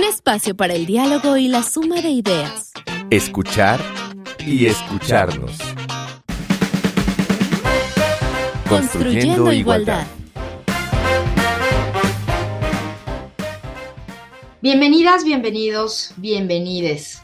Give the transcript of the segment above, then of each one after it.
Un espacio para el diálogo y la suma de ideas. Escuchar y escucharnos. Construyendo igualdad. Bienvenidas, bienvenidos, bienvenides.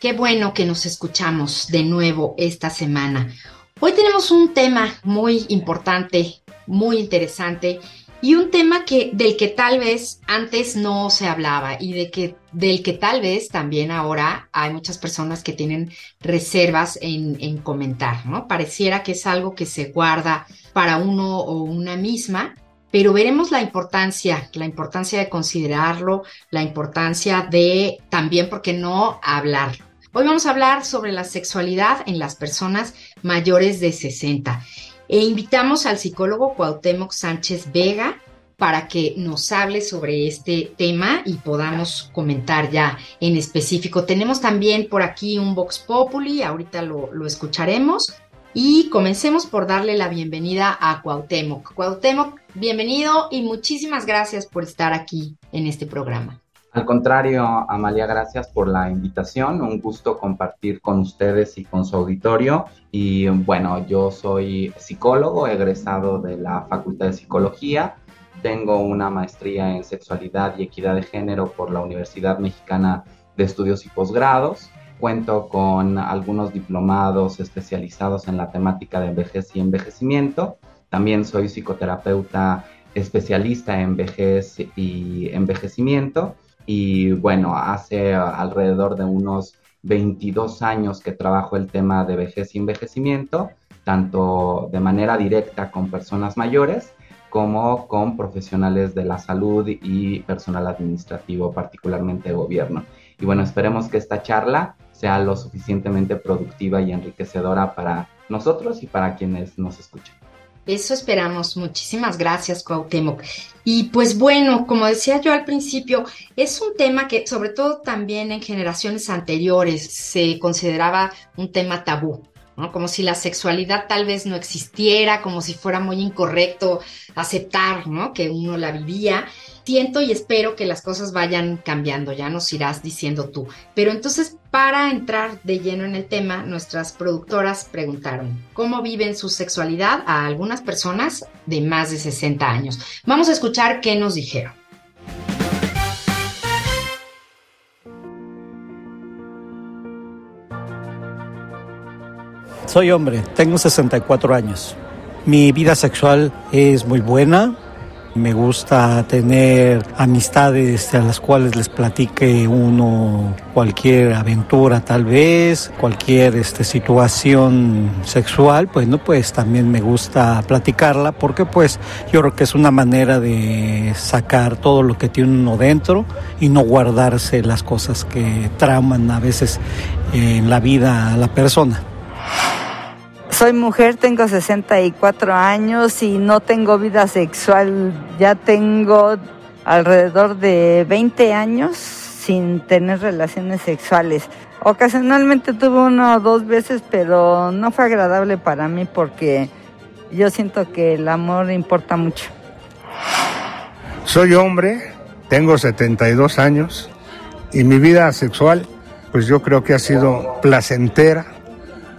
Qué bueno que nos escuchamos de nuevo esta semana. Hoy tenemos un tema muy importante, muy interesante y un tema que del que tal vez antes no se hablaba y de que del que tal vez también ahora hay muchas personas que tienen reservas en, en comentar, ¿no? Pareciera que es algo que se guarda para uno o una misma, pero veremos la importancia, la importancia de considerarlo, la importancia de también, ¿por qué no?, hablarlo. Hoy vamos a hablar sobre la sexualidad en las personas mayores de 60 e invitamos al psicólogo Cuauhtémoc Sánchez Vega para que nos hable sobre este tema y podamos comentar ya en específico. Tenemos también por aquí un Vox Populi, ahorita lo, escucharemos. Y comencemos por darle la bienvenida a Cuauhtémoc. Cuauhtémoc, bienvenido y muchísimas gracias por estar aquí en este programa. Al contrario, Amalia, gracias por la invitación. Un gusto compartir con ustedes y con su auditorio. Y bueno, yo soy psicólogo, egresado de la Facultad de Psicología. Tengo una maestría en sexualidad y equidad de género por la Universidad Mexicana de Estudios y Posgrados. Cuento con algunos diplomados especializados en la temática de vejez y envejecimiento. También soy psicoterapeuta especialista en vejez y envejecimiento y bueno, hace alrededor de unos 22 años que trabajo el tema de vejez y envejecimiento, tanto de manera directa con personas mayores como con profesionales de la salud y personal administrativo, particularmente de gobierno. Y bueno, esperemos que esta charla sea lo suficientemente productiva y enriquecedora para nosotros y para quienes nos escuchan. Eso esperamos. Muchísimas gracias, Cuauhtémoc. Y pues bueno, como decía yo al principio, es un tema que sobre todo también en generaciones anteriores se consideraba un tema tabú. Como si la sexualidad tal vez no existiera, como si fuera muy incorrecto aceptar, ¿no? Que uno la vivía. Siento y espero que las cosas vayan cambiando, ya nos irás diciendo tú. Pero entonces, para entrar de lleno en el tema, nuestras productoras preguntaron, ¿cómo viven su sexualidad a algunas personas de más de 60 años? Vamos a escuchar qué nos dijeron. Soy hombre, tengo 64 años. Mi vida sexual es muy buena. Me gusta tener amistades a las cuales les platique uno cualquier aventura tal vez, cualquier este, situación sexual, pues no, pues también me gusta platicarla porque pues yo creo que es una manera de sacar todo lo que tiene uno dentro y no guardarse las cosas que trauman a veces en la vida a la persona. Soy mujer, tengo 64 años y no tengo vida sexual. Ya tengo alrededor de 20 años sin tener relaciones sexuales. Ocasionalmente tuve una o dos veces, pero no fue agradable para mí porque yo siento que el amor importa mucho. Soy hombre, tengo 72 años y mi vida sexual, pues yo creo que ha sido placentera,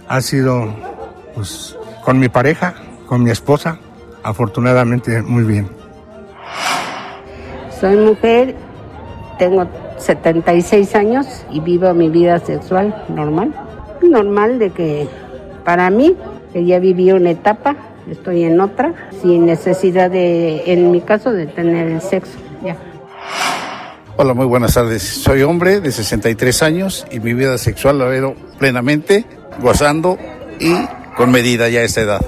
ha sido pues con mi pareja, con mi esposa, afortunadamente muy bien. Soy mujer, tengo 76 años y vivo mi vida sexual normal. Normal de que para mí, que ya viví una etapa, estoy en otra, sin necesidad de, en mi caso, de tener el sexo. Ya. Hola, muy buenas tardes. Soy hombre de 63 años y mi vida sexual la veo plenamente, gozando y con medida ya a esta edad.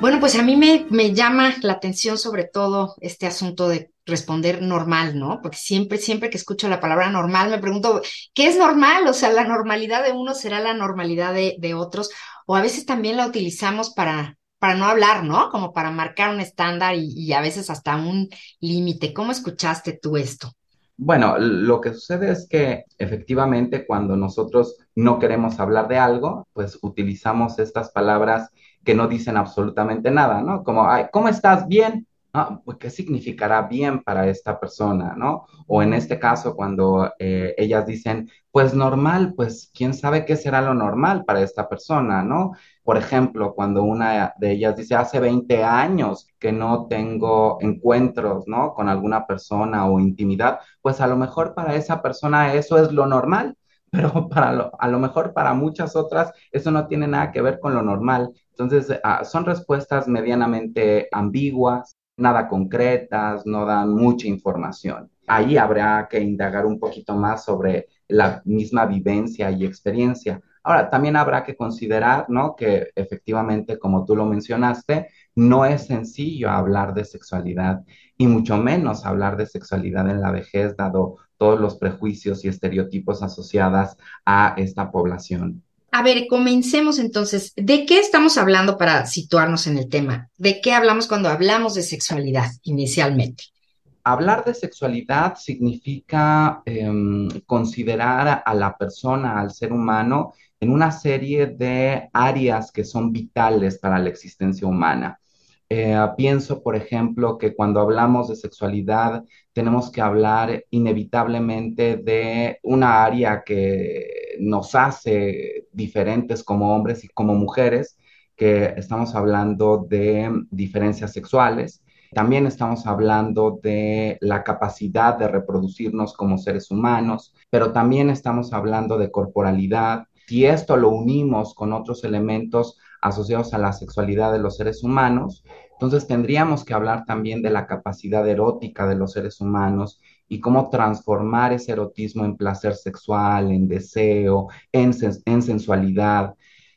Bueno, pues a mí me, me, llama la atención sobre todo este asunto de responder normal, ¿no? Porque siempre, siempre que escucho la palabra normal me pregunto, ¿qué es normal? O sea, la normalidad de uno será la normalidad de, de otros, o a veces también la utilizamos para, para no hablar, ¿no? Como para marcar un estándar y, y a veces hasta un límite. ¿Cómo escuchaste tú esto? Bueno, lo que sucede es que efectivamente cuando nosotros no queremos hablar de algo, pues utilizamos estas palabras que no dicen absolutamente nada, ¿no? Como, Ay, ¿cómo estás? Bien. Ah, pues, ¿qué significará bien para esta persona, ¿no? O en este caso, cuando eh, ellas dicen, pues normal, pues quién sabe qué será lo normal para esta persona, ¿no? Por ejemplo, cuando una de ellas dice, hace 20 años que no tengo encuentros, ¿no? Con alguna persona o intimidad, pues a lo mejor para esa persona eso es lo normal, pero para a lo mejor para muchas otras eso no tiene nada que ver con lo normal. Entonces, ah, son respuestas medianamente ambiguas, nada concretas, no dan mucha información. Ahí habrá que indagar un poquito más sobre la misma vivencia y experiencia. Ahora, también habrá que considerar, ¿no? Que efectivamente, como tú lo mencionaste, no es sencillo hablar de sexualidad y mucho menos hablar de sexualidad en la vejez, dado todos los prejuicios y estereotipos asociados a esta población. A ver, comencemos entonces. ¿De qué estamos hablando para situarnos en el tema? ¿De qué hablamos cuando hablamos de sexualidad inicialmente? Hablar de sexualidad significa em, considerar a la persona, al ser humano, en una serie de áreas que son vitales para la existencia humana. Eh, pienso, por ejemplo, que cuando hablamos de sexualidad tenemos que hablar inevitablemente de una área que nos hace diferentes como hombres y como mujeres, que estamos hablando de diferencias sexuales. También estamos hablando de la capacidad de reproducirnos como seres humanos, pero también estamos hablando de corporalidad. Si esto lo unimos con otros elementos asociados a la sexualidad de los seres humanos, entonces tendríamos que hablar también de la capacidad erótica de los seres humanos y cómo transformar ese erotismo en placer sexual, en deseo, en, en sensualidad.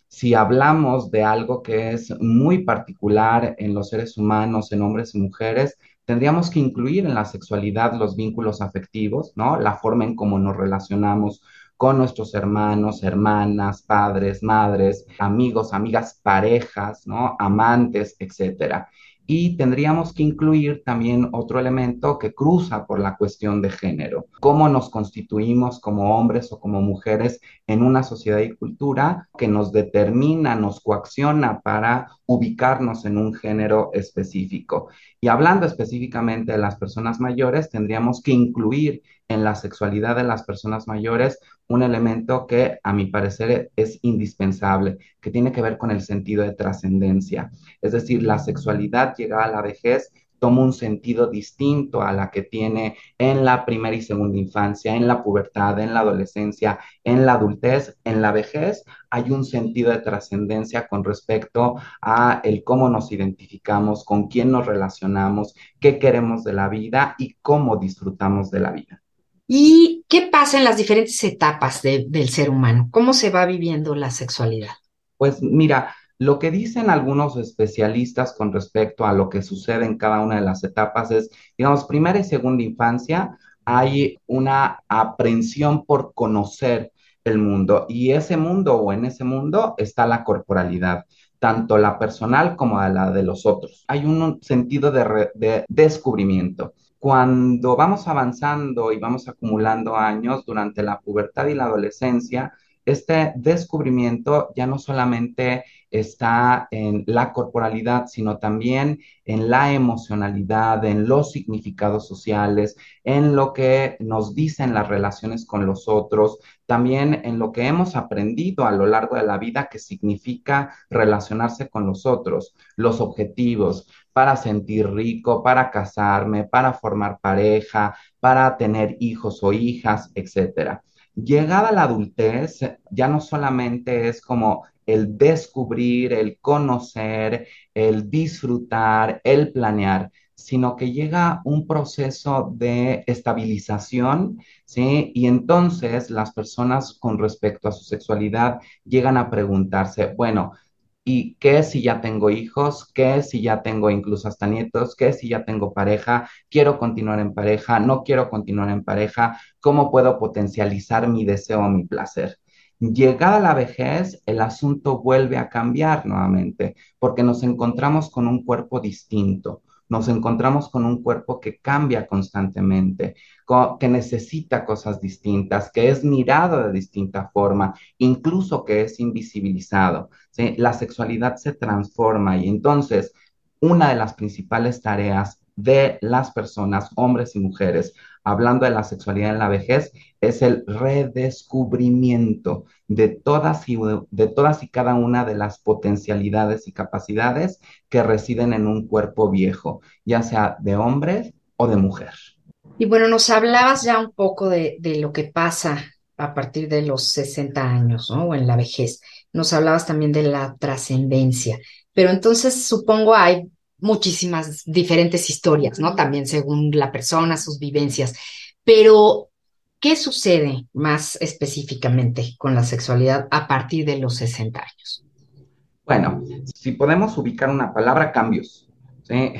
Si hablamos de algo que es muy particular en los seres humanos, en hombres y mujeres, tendríamos que incluir en la sexualidad los vínculos afectivos, ¿no? La forma en cómo nos relacionamos con nuestros hermanos, hermanas, padres, madres, amigos, amigas, parejas, ¿no? Amantes, etcétera. Y tendríamos que incluir también otro elemento que cruza por la cuestión de género. Cómo nos constituimos como hombres o como mujeres en una sociedad y cultura que nos determina, nos coacciona para ubicarnos en un género específico. Y hablando específicamente de las personas mayores, tendríamos que incluir en la sexualidad de las personas mayores un elemento que a mi parecer es indispensable, que tiene que ver con el sentido de trascendencia. Es decir, la sexualidad llegada a la vejez toma un sentido distinto a la que tiene en la primera y segunda infancia, en la pubertad, en la adolescencia, en la adultez, en la vejez, hay un sentido de trascendencia con respecto a el cómo nos identificamos, con quién nos relacionamos, qué queremos de la vida y cómo disfrutamos de la vida. ¿Y qué pasa en las diferentes etapas del ser humano? ¿Cómo se va viviendo la sexualidad? Pues mira, lo que dicen algunos especialistas con respecto a lo que sucede en cada una de las etapas es, digamos, primera y segunda infancia, hay una aprensión por conocer el mundo y ese mundo o en ese mundo está la corporalidad tanto la personal como la de los otros. Hay un sentido de descubrimiento cuando vamos avanzando y vamos acumulando años durante la pubertad y la adolescencia, este descubrimiento ya no solamente está en la corporalidad, sino también en la emocionalidad, en los significados sociales, en lo que nos dicen las relaciones con los otros, también en lo que hemos aprendido a lo largo de la vida que significa relacionarse con los otros, los objetivos para sentir rico, para casarme, para formar pareja, para tener hijos o hijas, etcétera. Llegada la adultez, ya no solamente es como el descubrir, el conocer, el disfrutar, el planear, sino que llega un proceso de estabilización, ¿sí? Y entonces las personas con respecto a su sexualidad llegan a preguntarse, bueno, ¿Y qué si ya tengo hijos? ¿Qué si ya tengo incluso hasta nietos? ¿Qué si ya tengo pareja? ¿Quiero continuar en pareja? ¿No quiero continuar en pareja? ¿Cómo puedo potencializar mi deseo mi placer? Llegada la vejez, el asunto vuelve a cambiar nuevamente, porque nos encontramos con un cuerpo distinto, nos encontramos con un cuerpo que cambia constantemente, que necesita cosas distintas, que es mirado de distinta forma, incluso que es invisibilizado. La sexualidad se transforma y entonces una de las principales tareas de las personas, hombres y mujeres, hablando de la sexualidad en la vejez, es el redescubrimiento de todas y, de todas y cada una de las potencialidades y capacidades que residen en un cuerpo viejo, ya sea de hombre o de mujer. Y bueno, nos hablabas ya un poco de, de lo que pasa a partir de los 60 años, ¿no? O en la vejez. Nos hablabas también de la trascendencia. Pero entonces supongo hay muchísimas diferentes historias, ¿no? También según la persona, sus vivencias. Pero, ¿qué sucede más específicamente con la sexualidad a partir de los 60 años? Bueno, si podemos ubicar una palabra, cambios. ¿sí?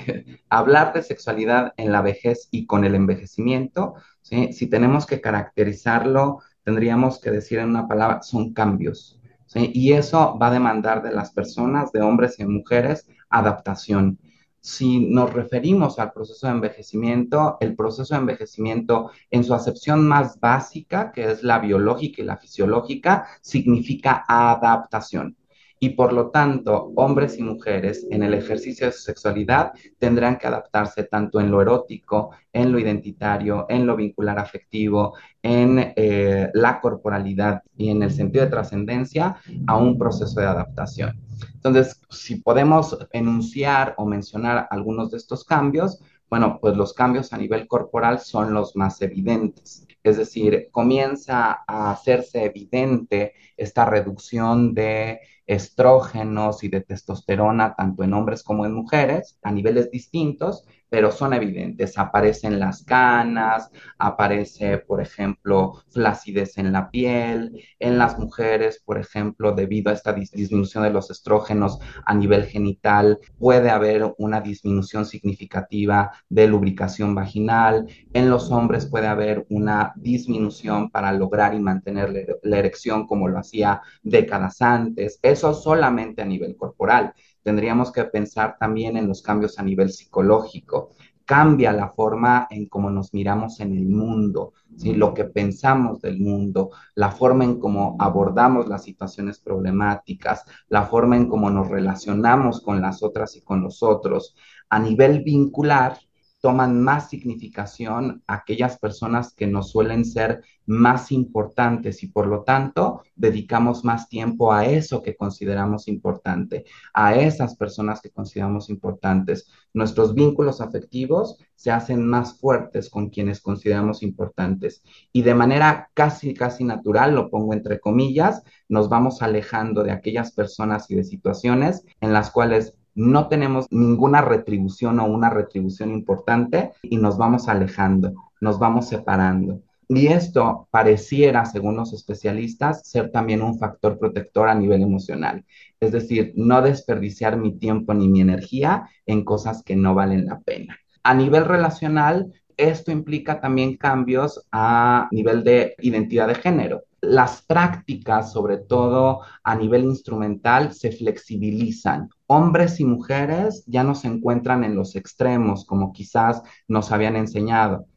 Hablar de sexualidad en la vejez y con el envejecimiento, ¿sí? si tenemos que caracterizarlo, tendríamos que decir en una palabra, son cambios. ¿sí? Y eso va a demandar de las personas, de hombres y mujeres, adaptación si nos referimos al proceso de envejecimiento, el proceso de envejecimiento en su acepción más básica, que es la biológica y la fisiológica, significa adaptación y por lo tanto hombres y mujeres en el ejercicio de su sexualidad tendrán que adaptarse tanto en lo erótico, en lo identitario, en lo vincular afectivo, en eh, la corporalidad y en el sentido de trascendencia a un proceso de adaptación. Entonces, si podemos enunciar o mencionar algunos de estos cambios, bueno, pues los cambios a nivel corporal son los más evidentes. Es decir, comienza a hacerse evidente esta reducción de estrógenos y de testosterona tanto en hombres como en mujeres a niveles distintos, pero son evidentes. Aparecen las canas, aparece, por ejemplo, flacidez en la piel. En las mujeres, por ejemplo, debido a esta disminución de los estrógenos a nivel genital, puede haber una disminución significativa de lubricación vaginal. En los hombres puede haber una disminución para lograr y mantener la erección como lo hacía décadas antes. Eso solamente a nivel corporal tendríamos que pensar también en los cambios a nivel psicológico. Cambia la forma en cómo nos miramos en el mundo, ¿sí? lo que pensamos del mundo, la forma en cómo abordamos las situaciones problemáticas, la forma en cómo nos relacionamos con las otras y con los otros. A nivel vincular, toman más significación aquellas personas que nos suelen ser más importantes y por lo tanto dedicamos más tiempo a eso que consideramos importante, a esas personas que consideramos importantes. Nuestros vínculos afectivos se hacen más fuertes con quienes consideramos importantes y de manera casi, casi natural, lo pongo entre comillas, nos vamos alejando de aquellas personas y de situaciones en las cuales no tenemos ninguna retribución o una retribución importante y nos vamos alejando, nos vamos separando. Y esto pareciera, según los especialistas, ser también un factor protector a nivel emocional. Es decir, no desperdiciar mi tiempo ni mi energía en cosas que no valen la pena. A nivel relacional, esto implica también cambios a nivel de identidad de género las prácticas, sobre todo a nivel instrumental, se flexibilizan. Hombres y mujeres ya no se encuentran en los extremos como quizás nos habían enseñado.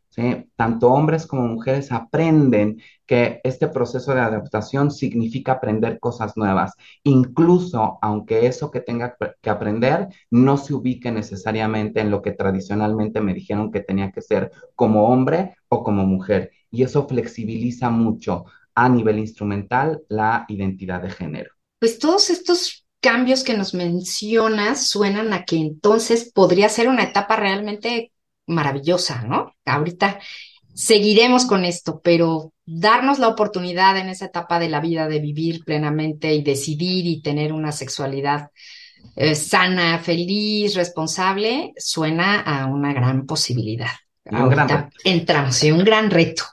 Tanto hombres como mujeres aprenden que este proceso de adaptación significa aprender cosas nuevas, incluso aunque eso que tenga que aprender no se ubique necesariamente en lo que tradicionalmente me dijeron que tenía que ser como hombre o como mujer. Y eso flexibiliza mucho a nivel instrumental la identidad de género. Pues todos estos cambios que nos mencionas suenan a que entonces podría ser una etapa realmente maravillosa, ¿no? Ahorita seguiremos con esto, pero darnos la oportunidad en esa etapa de la vida de vivir plenamente y decidir y tener una sexualidad eh, sana, feliz, responsable, suena a una gran posibilidad. Ahorita entramos en un gran reto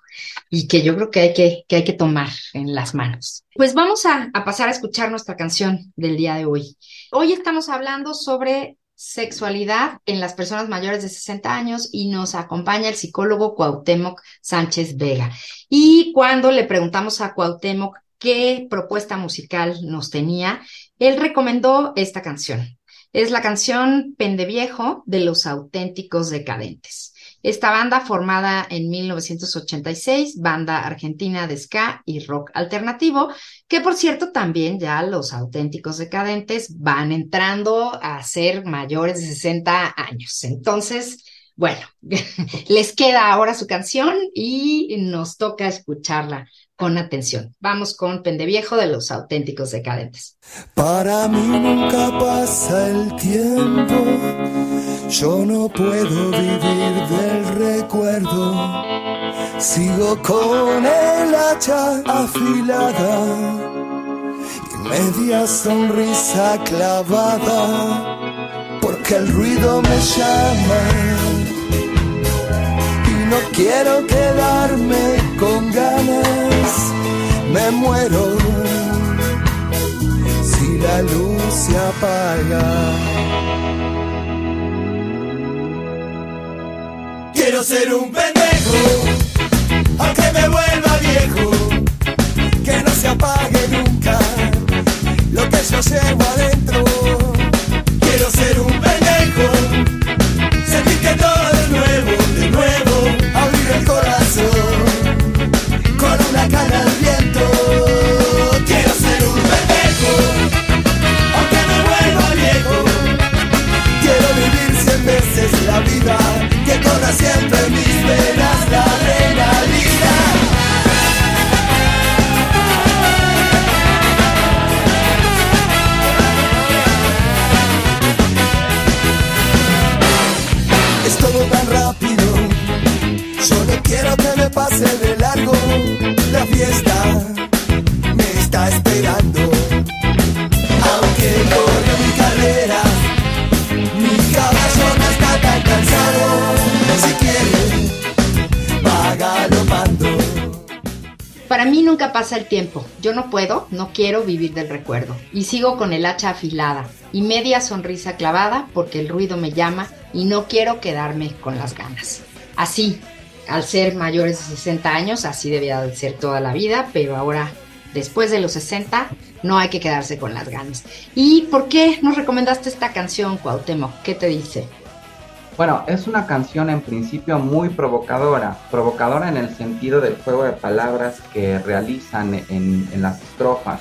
y que yo creo que hay que, que, hay que tomar en las manos. Pues vamos a, a pasar a escuchar nuestra canción del día de hoy. Hoy estamos hablando sobre sexualidad en las personas mayores de 60 años y nos acompaña el psicólogo Cuauhtémoc Sánchez Vega. Y cuando le preguntamos a Cuauhtémoc qué propuesta musical nos tenía, él recomendó esta canción. Es la canción Pendeviejo de los auténticos decadentes. Esta banda formada en 1986, banda argentina de ska y rock alternativo, que por cierto también ya los auténticos decadentes van entrando a ser mayores de 60 años. Entonces, bueno, les queda ahora su canción y nos toca escucharla con atención. Vamos con Pendeviejo de los auténticos decadentes. Para mí nunca pasa el tiempo, yo no puedo vivir del recuerdo. Sigo con el hacha afilada y media sonrisa clavada, porque el ruido me llama no quiero quedarme con ganas, me muero si la luz se apaga. Quiero ser un pendejo, pasa el tiempo. Yo no puedo, no quiero vivir del recuerdo. Y sigo con el hacha afilada y media sonrisa clavada porque el ruido me llama y no quiero quedarme con las ganas. Así, al ser mayores de 60 años, así debía de ser toda la vida, pero ahora, después de los 60, no hay que quedarse con las ganas. ¿Y por qué nos recomendaste esta canción, Cuauhtémoc? ¿Qué te dice? Bueno, es una canción en principio muy provocadora, provocadora en el sentido del juego de palabras que realizan en, en las estrofas,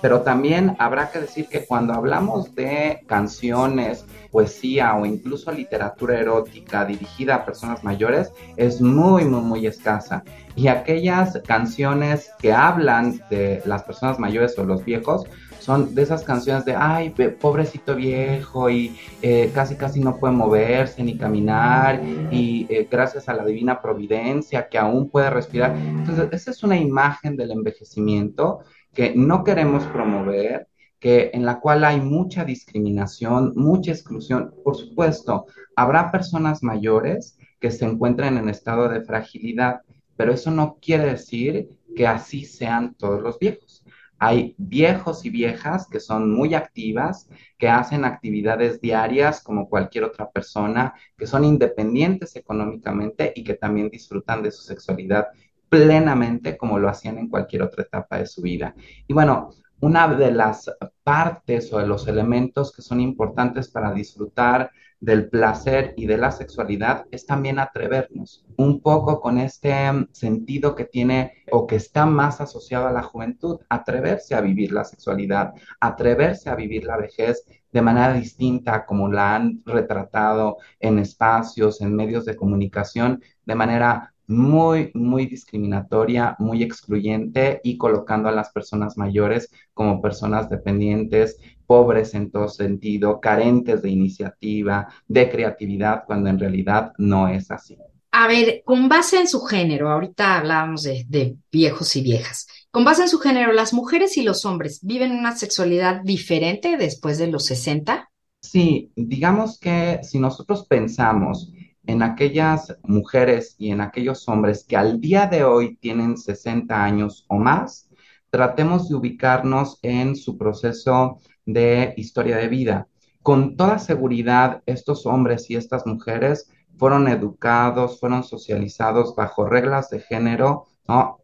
pero también habrá que decir que cuando hablamos de canciones poesía o incluso literatura erótica dirigida a personas mayores es muy, muy, muy escasa. Y aquellas canciones que hablan de las personas mayores o los viejos son de esas canciones de, ay, pobrecito viejo y eh, casi, casi no puede moverse ni caminar y eh, gracias a la divina providencia que aún puede respirar. Entonces, esa es una imagen del envejecimiento que no queremos promover que en la cual hay mucha discriminación, mucha exclusión. Por supuesto, habrá personas mayores que se encuentren en estado de fragilidad, pero eso no quiere decir que así sean todos los viejos. Hay viejos y viejas que son muy activas, que hacen actividades diarias como cualquier otra persona, que son independientes económicamente y que también disfrutan de su sexualidad plenamente como lo hacían en cualquier otra etapa de su vida. Y bueno, una de las partes o de los elementos que son importantes para disfrutar del placer y de la sexualidad es también atrevernos un poco con este sentido que tiene o que está más asociado a la juventud, atreverse a vivir la sexualidad, atreverse a vivir la vejez de manera distinta como la han retratado en espacios, en medios de comunicación, de manera muy, muy discriminatoria, muy excluyente y colocando a las personas mayores como personas dependientes, pobres en todo sentido, carentes de iniciativa, de creatividad, cuando en realidad no es así. A ver, con base en su género, ahorita hablábamos de, de, viejos y viejas, con base en su género, ¿las mujeres y los hombres viven una sexualidad diferente después de los 60? Sí, digamos que si nosotros pensamos en aquellas mujeres y en aquellos hombres que al día de hoy tienen 60 años o más, tratemos de ubicarnos en su proceso de historia de vida. Con toda seguridad, estos hombres y estas mujeres fueron educados, fueron socializados bajo reglas de género,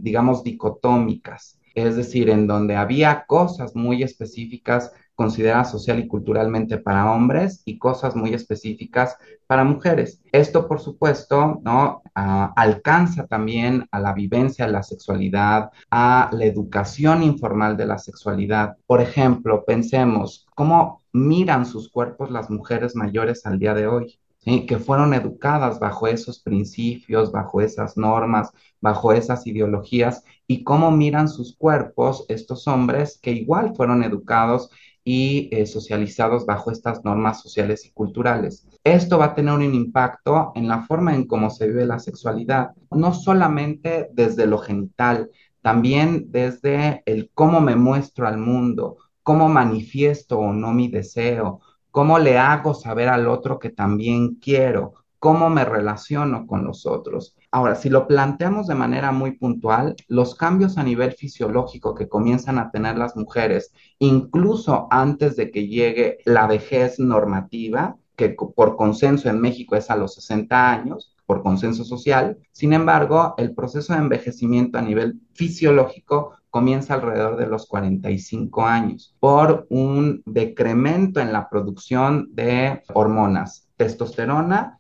digamos, dicotómicas, es decir, en donde había cosas muy específicas considerada social y culturalmente para hombres y cosas muy específicas para mujeres. Esto, por supuesto, ¿no? Ah, alcanza también a la vivencia de la sexualidad, a la educación informal de la sexualidad. Por ejemplo, pensemos cómo miran sus cuerpos las mujeres mayores al día de hoy que fueron educadas bajo esos principios, bajo esas normas, bajo esas ideologías, y cómo miran sus cuerpos estos hombres que igual fueron educados y eh, socializados bajo estas normas sociales y culturales. Esto va a tener un impacto en la forma en cómo se vive la sexualidad, no solamente desde lo genital, también desde el cómo me muestro al mundo, cómo manifiesto o no mi deseo, ¿Cómo le hago saber al otro que también quiero? ¿Cómo me relaciono con los otros? Ahora, si lo planteamos de manera muy puntual, los cambios a nivel fisiológico que comienzan a tener las mujeres, incluso antes de que llegue la vejez normativa, que por consenso en México es a los 60 años, por consenso social. Sin embargo, el proceso de envejecimiento a nivel fisiológico comienza alrededor de los 45 años por un decremento en la producción de hormonas, testosterona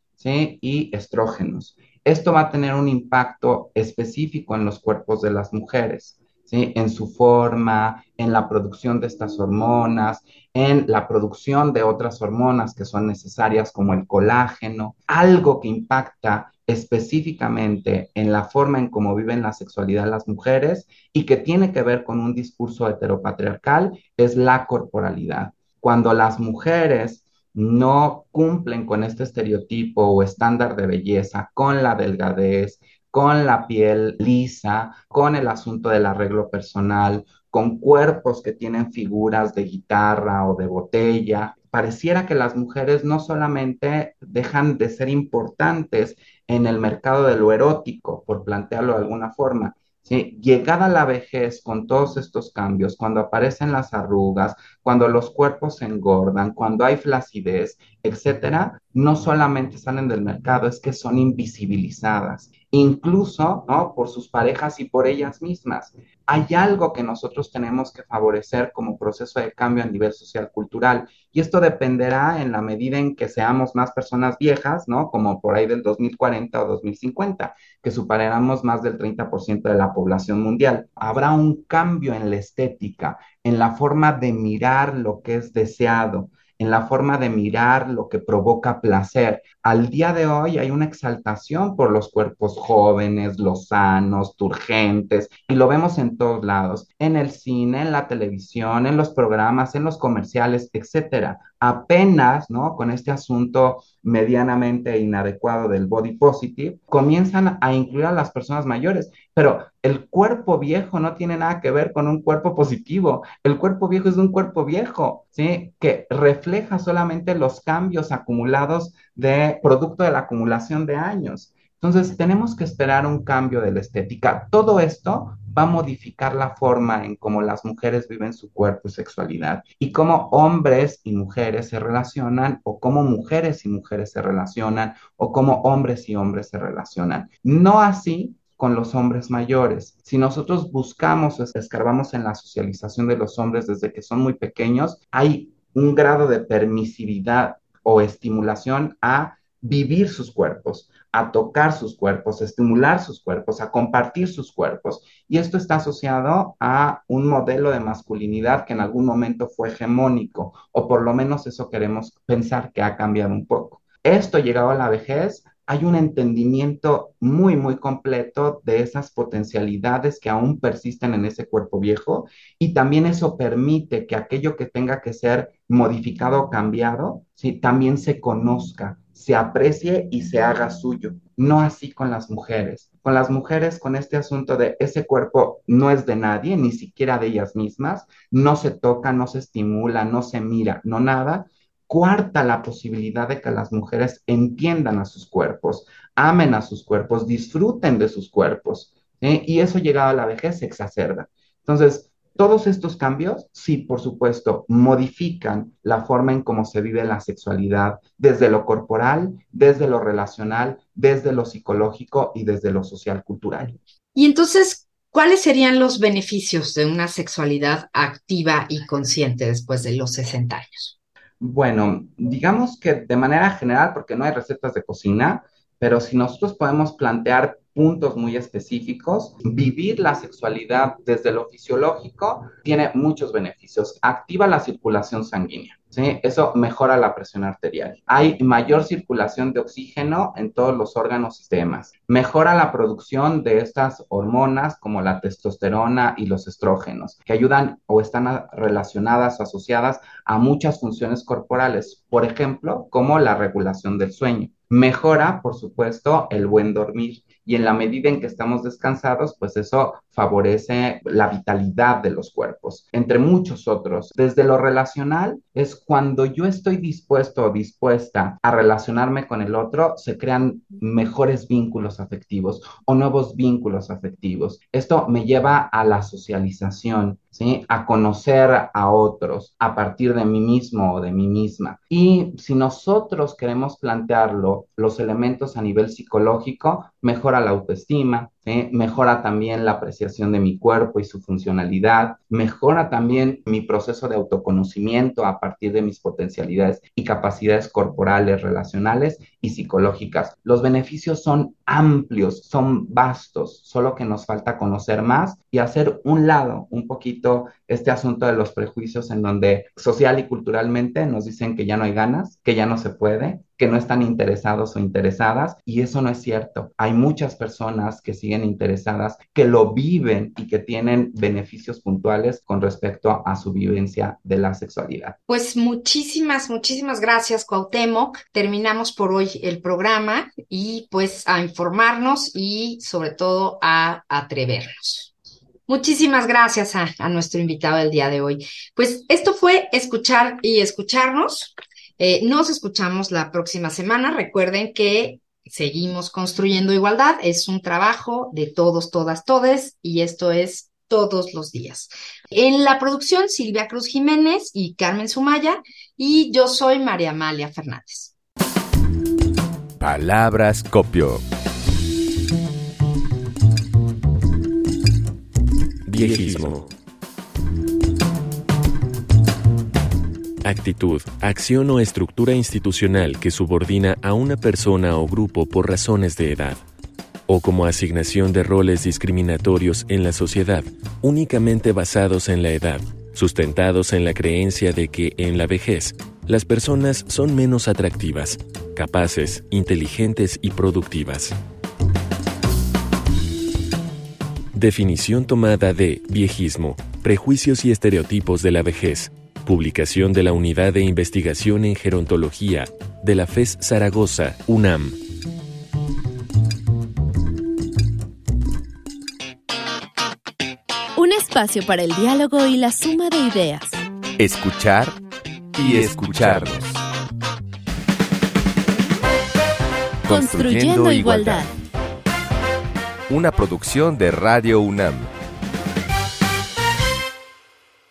y estrógenos. Esto va a tener un impacto específico en los cuerpos de las mujeres. en su forma, en la producción de estas hormonas, en la producción de otras hormonas que son necesarias como el colágeno, algo que impacta específicamente en la forma en cómo viven la sexualidad las mujeres y que tiene que ver con un discurso heteropatriarcal es la corporalidad. Cuando las mujeres no cumplen con este estereotipo o estándar de belleza, con la delgadez, con la piel lisa, con el asunto del arreglo personal, con cuerpos que tienen figuras de guitarra o de botella. Pareciera que las mujeres no solamente dejan de ser importantes en el mercado de lo erótico, por plantearlo de alguna forma. Llegada la vejez con todos estos cambios, cuando aparecen las arrugas, cuando los cuerpos se engordan, cuando hay flacidez, etcétera, no solamente salen del mercado, es que son invisibilizadas, incluso ¿no? por sus parejas y por ellas mismas. Hay algo que nosotros tenemos que favorecer como proceso de cambio a nivel social cultural y esto dependerá en la medida en que seamos más personas viejas, ¿no? Como por ahí del 2040 o 2050, que superáramos más del 30% de la población mundial. Habrá un cambio en la estética, en la forma de mirar lo que es deseado, en la forma de mirar lo que provoca placer. Al día de hoy hay una exaltación por los cuerpos jóvenes, los sanos, turgentes, y lo vemos en todos lados, en el cine, en la televisión, en los programas, en los comerciales, etcétera. Apenas, ¿no? Con este asunto medianamente inadecuado del body positive, comienzan a incluir a las personas mayores, pero el cuerpo viejo no tiene nada que ver con un cuerpo positivo. El cuerpo viejo es un cuerpo viejo, ¿sí? Que refleja solamente los cambios acumulados de producto de la acumulación de años. Entonces, tenemos que esperar un cambio de la estética. Todo esto va a modificar la forma en cómo las mujeres viven su cuerpo y sexualidad y cómo hombres y mujeres se relacionan o cómo mujeres y mujeres se relacionan o cómo hombres y hombres se relacionan. No así con los hombres mayores. Si nosotros buscamos o escarbamos en la socialización de los hombres desde que son muy pequeños, hay un grado de permisividad o estimulación a vivir sus cuerpos, a tocar sus cuerpos, estimular sus cuerpos, a compartir sus cuerpos. Y esto está asociado a un modelo de masculinidad que en algún momento fue hegemónico, o por lo menos eso queremos pensar que ha cambiado un poco. Esto llegado a la vejez hay un entendimiento muy, muy completo de esas potencialidades que aún persisten en ese cuerpo viejo y también eso permite que aquello que tenga que ser modificado o cambiado, ¿sí? también se conozca, se aprecie y se haga suyo. No así con las mujeres. Con las mujeres, con este asunto de ese cuerpo no es de nadie, ni siquiera de ellas mismas, no se toca, no se estimula, no se mira, no nada, cuarta la posibilidad de que las mujeres entiendan a sus cuerpos, amen a sus cuerpos, disfruten de sus cuerpos. Y eso llegado a la vejez se exacerba. Entonces, todos estos cambios, sí, por supuesto, modifican la forma en cómo se vive la sexualidad, desde lo corporal, desde lo relacional, desde lo psicológico y desde lo social cultural. Y entonces, ¿Cuáles serían los beneficios de una sexualidad activa y consciente después de los 60 años? Bueno, digamos que de manera general, porque no hay recetas de cocina, pero si nosotros podemos plantear puntos muy específicos. Vivir la sexualidad desde lo fisiológico tiene muchos beneficios. Activa la circulación sanguínea. ¿sí? Eso mejora la presión arterial. Hay mayor circulación de oxígeno en todos los órganos y sistemas. Mejora la producción de estas hormonas como la testosterona y los estrógenos, que ayudan o están relacionadas o asociadas a muchas funciones corporales, por ejemplo, como la regulación del sueño. Mejora, por supuesto, el buen dormir y en la medida en que estamos descansados, pues eso favorece la vitalidad de los cuerpos, entre muchos otros. Desde lo relacional es cuando yo estoy dispuesto o dispuesta a relacionarme con el otro, se crean mejores vínculos afectivos o nuevos vínculos afectivos. Esto me lleva a la socialización, A conocer a otros a partir de mí mismo o de mí misma. Y si nosotros queremos plantearlo, los elementos a nivel psicológico, mejora la autoestima, mejora también la apreciación de mi cuerpo y su funcionalidad, mejora también mi proceso de autoconocimiento a partir de mis potencialidades y capacidades corporales, relacionales y psicológicas. Los beneficios son amplios, son vastos, solo que nos falta conocer más y hacer un lado un poquito este asunto de los prejuicios en donde social y culturalmente nos dicen que ya no hay ganas, que ya no se puede, que no están interesados o interesadas y eso no es cierto. Hay muchas personas que siguen interesadas, que lo viven y que tienen beneficios puntuales con respecto a su vivencia de la sexualidad. Pues muchísimas, muchísimas gracias, Cuauhtémoc. Terminamos por hoy el programa y pues a informarnos y sobre todo a atrevernos. Muchísimas gracias a, a, nuestro invitado del día de hoy. Pues esto fue escuchar y escucharnos. Eh, nos escuchamos la próxima semana. Recuerden que seguimos construyendo igualdad. Es un trabajo de todos, todas, todes y esto es todos los días. En la producción, Silvia Cruz Jiménez y Carmen Sumaya y yo soy María Amalia Fernández. Palabras copio. Viejismo. Actitud, acción o estructura institucional que subordina a una persona o grupo por razones de edad, o como asignación de roles discriminatorios en la sociedad, únicamente basados en la edad, sustentados en la creencia de que en la vejez las personas son menos atractivas, capaces, inteligentes y productivas. Definición tomada de viejismo, prejuicios y estereotipos de la vejez. Publicación de la Unidad de Investigación en Gerontología de la FES Zaragoza, UNAM. Un espacio para el diálogo y la suma de ideas. Escuchar y escucharnos. Construyendo, igualdad. Una producción de Radio UNAM.